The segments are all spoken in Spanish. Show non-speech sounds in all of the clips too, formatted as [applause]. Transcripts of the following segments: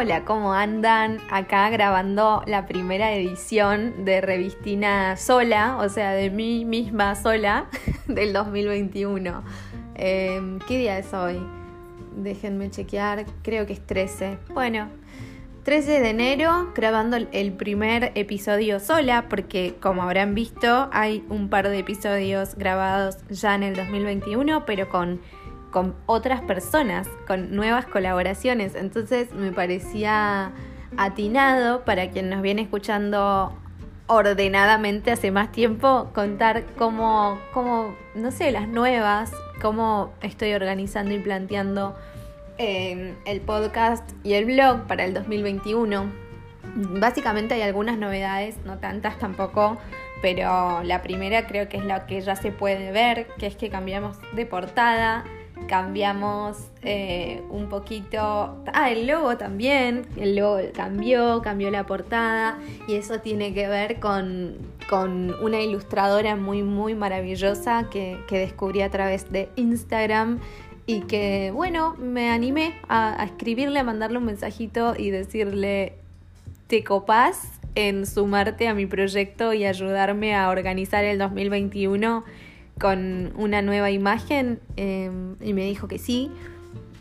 Hola, ¿cómo andan? Acá grabando la primera edición de Revistina Sola, o sea, de mí misma sola, [laughs] del 2021. Em, ¿Qué día es hoy? Déjenme chequear, creo que es 13. Bueno, 13 de enero grabando el primer episodio sola, porque como habrán visto, hay un par de episodios grabados ya en el 2021, pero con con otras personas, con nuevas colaboraciones. Entonces me parecía atinado para quien nos viene escuchando ordenadamente hace más tiempo, contar cómo, cómo no sé, las nuevas, cómo estoy organizando y planteando eh, el podcast y el blog para el 2021. Básicamente hay algunas novedades, no tantas tampoco, pero la primera creo que es la que ya se puede ver, que es que cambiamos de portada cambiamos eh, un poquito, ah, el logo también, el logo cambió, cambió la portada. Y eso tiene que ver con, una ilustradora muy, muy maravillosa que, descubrí a través de Instagram. Y que, bueno, me animé a, a escribirle, a mandarle un mensajito y decirle, ¿te copás en sumarte a mi proyecto y ayudarme a organizar el 2021? Con una nueva imagen em, y me dijo que sí.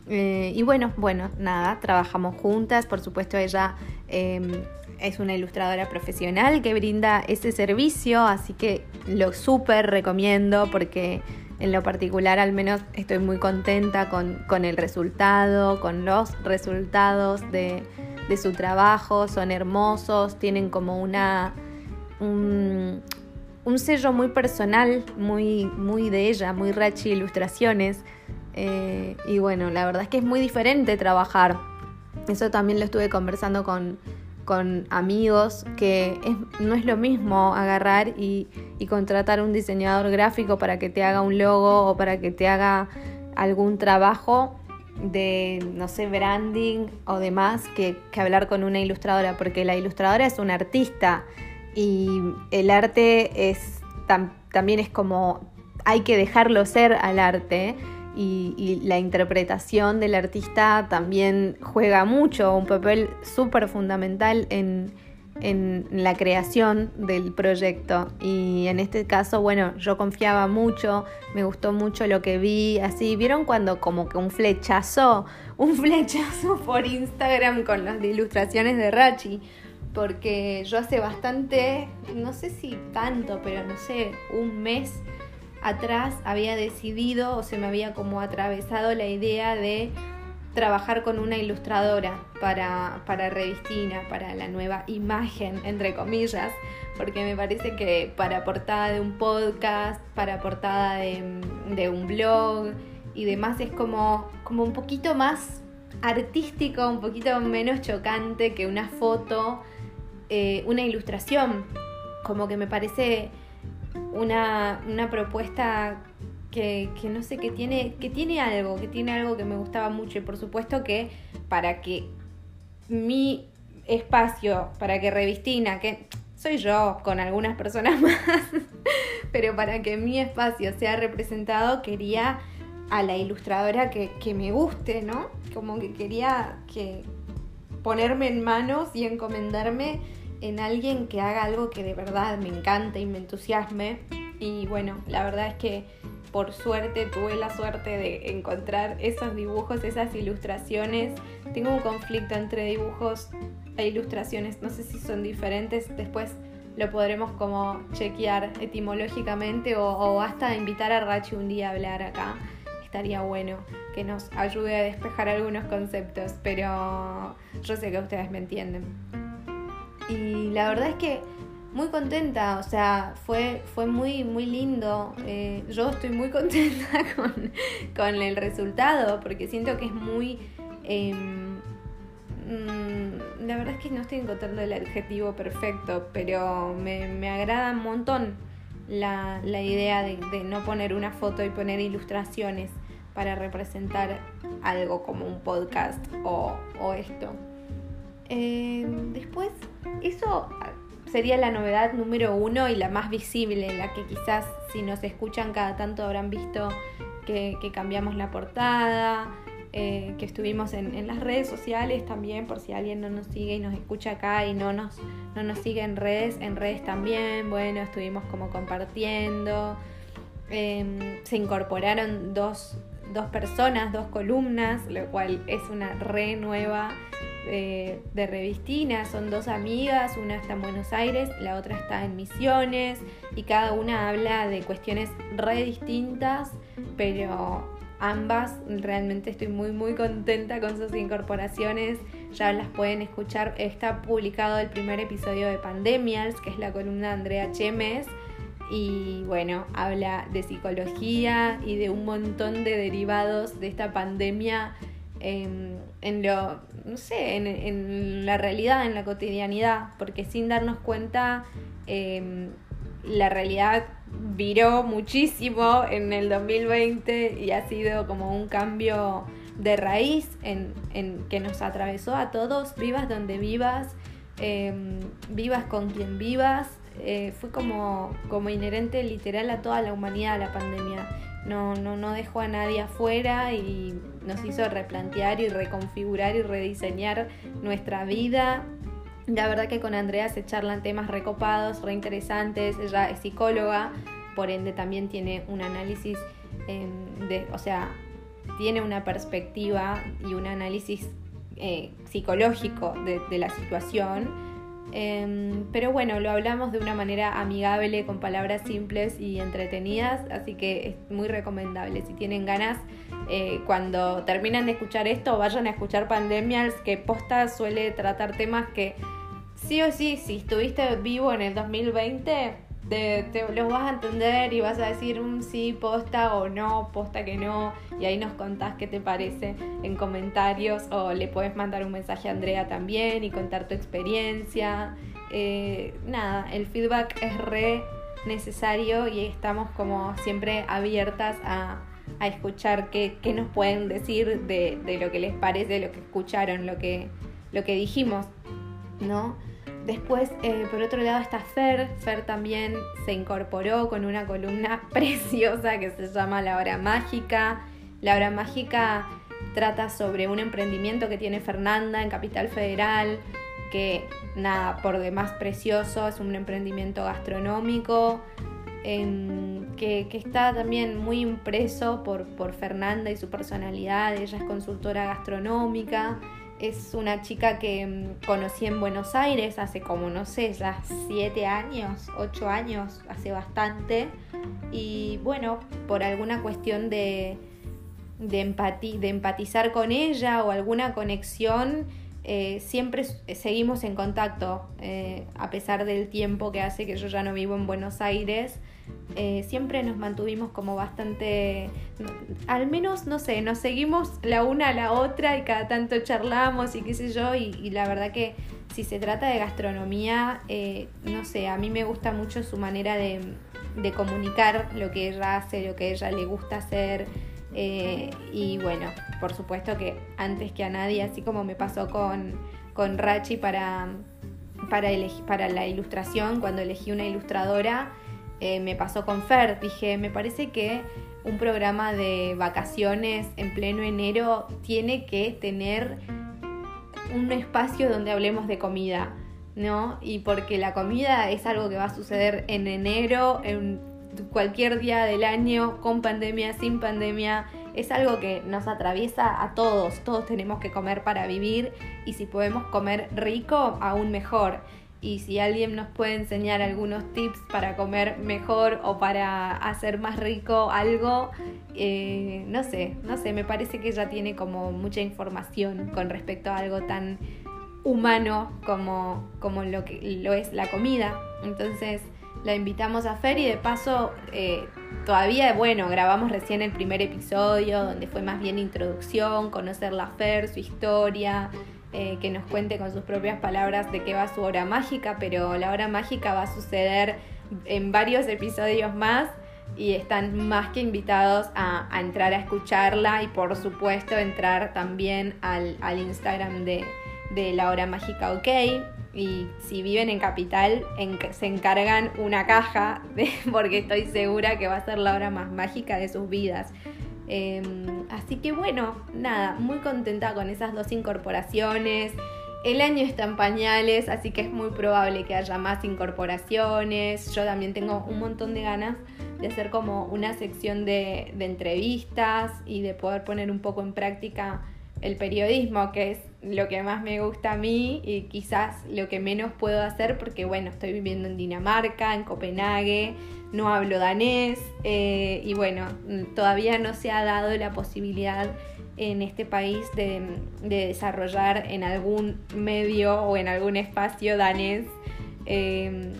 Eh, y bueno, bueno, nada, trabajamos juntas, por supuesto ella em, es una ilustradora profesional que brinda ese servicio, así que lo súper recomiendo porque en lo particular al menos estoy muy contenta con, el resultado, con los resultados de, de, su trabajo, son hermosos, tienen como una... Un, un sello muy personal, muy, muy de ella, muy Rachi Ilustraciones. Eh, y bueno, la verdad es que es muy diferente trabajar. Eso también lo estuve conversando con, amigos, que no es lo mismo agarrar y, y, contratar un diseñador gráfico para que te haga un logo o para que te haga algún trabajo de, no sé, branding o demás, que, que hablar con una ilustradora, porque la ilustradora es una artista y el arte es también es como hay que dejarlo ser al arte y, la interpretación del artista también juega mucho, un papel súper fundamental en, la creación del proyecto. Y en este caso, bueno, yo confiaba mucho, me gustó mucho lo que vi, así, ¿vieron cuando como que un flechazo, un flechazo por Instagram con las ilustraciones de Rachi? Porque yo hace bastante, no sé si tanto, pero no sé, un mes atrás había decidido o se me había como atravesado la idea de trabajar con una ilustradora para, para Revistina, para la nueva imagen, entre comillas, porque me parece que para portada de un podcast, para portada de, un blog y demás es como, como un poquito más artístico, un poquito menos chocante que una foto eh, una ilustración, como que me parece una, propuesta que, no sé, que tiene, que tiene algo, que tiene algo que me gustaba mucho y por supuesto que para que mi espacio, para que Revistina, que soy yo con algunas personas [laughs] más, pero para que mi espacio sea representado quería a la ilustradora que, que me guste, ¿no? Como que quería que ponerme en manos y encomendarme en alguien que haga algo que de verdad me encante y me entusiasme. Y bueno, la verdad es que por suerte tuve la suerte de encontrar esos dibujos, esas ilustraciones. Tengo un conflicto entre dibujos e ilustraciones, no sé si son diferentes, después lo podremos como chequear etimológicamente o, hasta invitar a Rachi un día a hablar acá. Estaría bueno que nos ayude a despejar algunos conceptos, pero yo sé que ustedes me entienden. Y la verdad es que muy contenta, o sea, fue, fue muy, muy lindo. Eh, yo estoy muy [laughs] contenta con, el resultado porque siento que es muy... Em, mm, la verdad es que no estoy encontrando el adjetivo perfecto, pero me, agrada un montón la, idea de, no poner una foto y poner ilustraciones para representar algo como un podcast o, o esto. Em, después, eso sería la novedad número uno y la más visible, la que quizás si nos escuchan cada tanto habrán visto que, cambiamos la portada. Eh, que estuvimos en, las redes sociales también, por si alguien no nos sigue y nos escucha acá y no nos, no nos sigue en redes, en redes también, bueno, estuvimos como compartiendo. Em, se incorporaron dos, dos personas, dos columnas, lo cual es una re nueva de, revistina. Son dos amigas, una está en Buenos Aires, la otra está en Misiones y cada una habla de cuestiones re distintas, pero ambas realmente estoy muy muy contenta con sus incorporaciones. Ya las pueden escuchar. Está publicado el primer episodio de Pandemials, que es la columna de Andrea Chemes y bueno, habla de psicología y de un montón de derivados de esta pandemia en, lo, no sé, en, la realidad, en la cotidianidad, porque sin darnos cuenta, em, la realidad viró muchísimo en el 2020 y ha sido como un cambio de raíz en, que nos atravesó a todos, vivas donde vivas, em, vivas con quien vivas, eh, fue como, como inherente literal a toda la humanidad la pandemia. No, no, no dejó a nadie afuera y nos hizo replantear y reconfigurar y rediseñar nuestra vida. La verdad que con Andrea se charlan temas recopados, reinteresantes. Ella es psicóloga, por ende también tiene un análisis em, de, o sea, tiene una perspectiva y un análisis eh, psicológico de, de la situación Em, pero bueno, lo hablamos de una manera amigable, con palabras simples y entretenidas, así que es muy recomendable. Si tienen ganas, eh, cuando terminan de escuchar esto, vayan a escuchar Pandemials, que posta suele tratar temas que sí o sí, si estuviste vivo en el 2020, te, los vas a entender y vas a decir un sí, posta o no, posta que no, y ahí nos contás qué te parece en comentarios o le puedes mandar un mensaje a Andrea también y contar tu experiencia. Eh, nada, el feedback es re necesario y estamos como siempre abiertas a, escuchar qué, nos pueden decir de, de, lo que les parece, lo que escucharon, lo que, lo que dijimos, ¿no? Después, eh, por otro lado, está Fer. Fer también se incorporó con una columna [laughs] preciosa que se llama La Hora Mágica. La Hora Mágica trata sobre un emprendimiento que tiene Fernanda en Capital Federal, que nada, por demás precioso, es un emprendimiento gastronómico. Em, que, que, está también muy impreso por, por Fernanda y su personalidad. Ella es consultora gastronómica es una chica que mm, conocí en Buenos Aires hace como, no sé, ya siete años, ocho años, hace bastante. Y bueno, por alguna cuestión de, de, de empatizar con ella o alguna conexión, eh, siempre seguimos en contacto, eh, a pesar del tiempo que hace que yo ya no vivo en Buenos Aires. Eh, siempre nos mantuvimos como bastante, al menos, no sé, nos seguimos la una a la otra y cada tanto charlamos y qué sé yo, y, la verdad que si se trata de gastronomía, no sé, a mí me gusta mucho su manera de, de comunicar lo que ella hace, lo que ella le gusta hacer. Y bueno, por supuesto que antes que a nadie, así como me pasó con, con Rachi para, para, para la ilustración, cuando elegí una ilustradora, eh, me pasó con Fer. Dije, me parece que un programa de vacaciones en pleno enero tiene que tener un espacio donde hablemos de comida, ¿no? Y porque la comida es algo que va a suceder en enero, en cualquier día del año, con pandemia, sin pandemia, es algo que nos atraviesa a todos, todos tenemos que comer para vivir y si podemos comer rico, aún mejor. Y si alguien nos puede enseñar algunos tips para comer mejor o para hacer más rico algo, eh, no sé, no sé, me parece que ella tiene como mucha información con respecto a algo tan humano como, como lo que lo es la comida. Entonces la invitamos a Fer y de paso eh, todavía, bueno, grabamos recién el primer episodio donde fue más bien introducción, conocer la Fer, su historia, eh, que nos cuente con sus propias palabras de qué va su hora mágica, pero la hora mágica va a suceder en varios episodios más y están más que invitados a, entrar a escucharla y por supuesto entrar también al, Instagram de, de la hora mágica OK y si viven en capital se encargan una caja [laughs] porque estoy segura que va a ser la hora más mágica de sus vidas. Em, así que bueno, nada, muy contenta con esas dos incorporaciones. El año está en pañales, así que es muy probable que haya más incorporaciones. Yo también tengo un montón de ganas de hacer como una sección de entrevistas y de poder poner un poco en práctica el periodismo, que es lo que más me gusta a mí y quizás lo que menos puedo hacer porque bueno, estoy viviendo en Dinamarca, en Copenhague, no hablo danés eh, y bueno, todavía no se ha dado la posibilidad en este país de, desarrollar en algún medio o en algún espacio danés eh,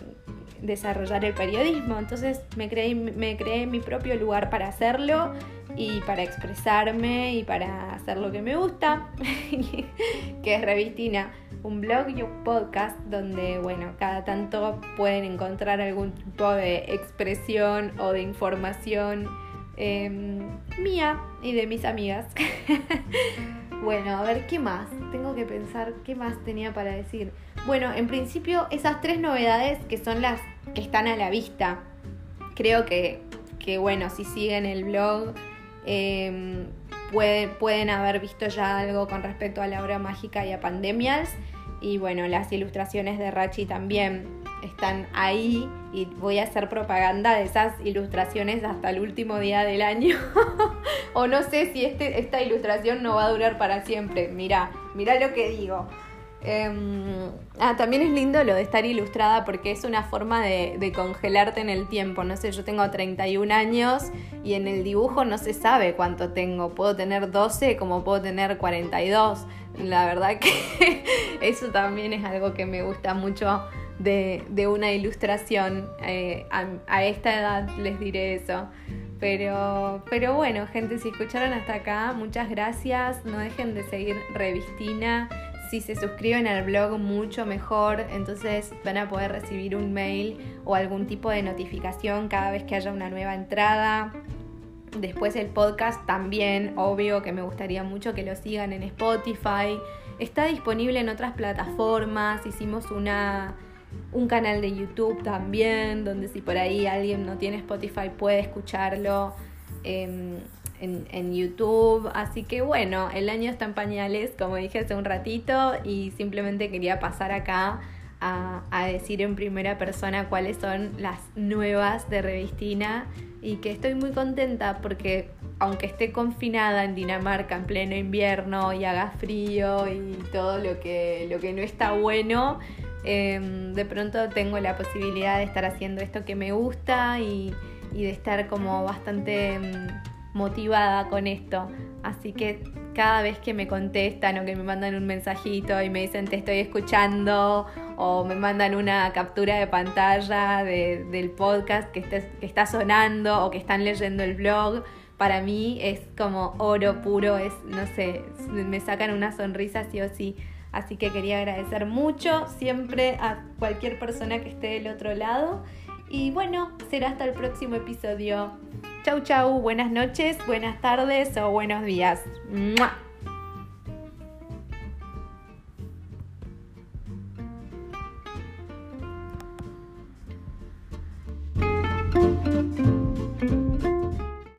desarrollar el periodismo. Entonces me creé, me creé mi propio lugar para hacerlo y para expresarme y para hacer lo que me gusta, [laughs] que es Revistina, un blog y un podcast donde, bueno, cada tanto pueden encontrar algún tipo de expresión o de información em, mía y de mis amigas. [laughs] bueno, a ver, ¿qué más? Tengo que pensar qué más tenía para decir. Bueno, en principio esas tres novedades que son las que están a la vista. Creo que, que bueno, si siguen el blog Em, pueden haber visto ya algo con respecto a la obra mágica y a pandemias. Y bueno, las ilustraciones de Rachi también están ahí y voy a hacer propaganda de esas ilustraciones hasta el último día del año. [laughs] o no sé si este, esta ilustración no va a durar para siempre. Mira, mira lo que digo. Em, ah, también es lindo lo de estar ilustrada porque es una forma de, congelarte en el tiempo. No sé, yo tengo 31 años y en el dibujo no se sabe cuánto tengo. Puedo tener 12 como puedo tener 42. La verdad que [laughs] eso también es algo que me gusta mucho de, una ilustración. Eh, a, esta edad les diré eso. Pero, pero bueno, gente, si escucharon hasta acá, muchas gracias. No dejen de seguir Revistina si se suscriben al blog mucho mejor, entonces van a poder recibir un mail o algún tipo de notificación cada vez que haya una nueva entrada. Después el podcast también, obvio que me gustaría mucho que lo sigan en Spotify. Está disponible en otras plataformas, hicimos una, un canal de YouTube también, donde si por ahí alguien no tiene Spotify puede escucharlo. Em, en, YouTube. Así que bueno, el año está en pañales, como dije hace un ratito, y simplemente quería pasar acá a, decir en primera persona cuáles son las nuevas de Revistina y que estoy muy contenta porque aunque esté confinada en Dinamarca en pleno invierno y haga frío y todo lo que, lo que no está bueno, em, de pronto tengo la posibilidad de estar haciendo esto que me gusta y, y de estar como bastante em, motivada con esto. Así que cada vez que me contestan o que me mandan un mensajito y me dicen te estoy escuchando o me mandan una captura de pantalla del podcast que, que está sonando o que están leyendo el blog, para mí es como oro puro, es, no sé, me sacan una sonrisa sí o sí. Así que quería agradecer mucho siempre a cualquier persona que esté del otro lado. Y bueno, será hasta el próximo episodio. Chau, chau, buenas noches, buenas tardes o buenos días.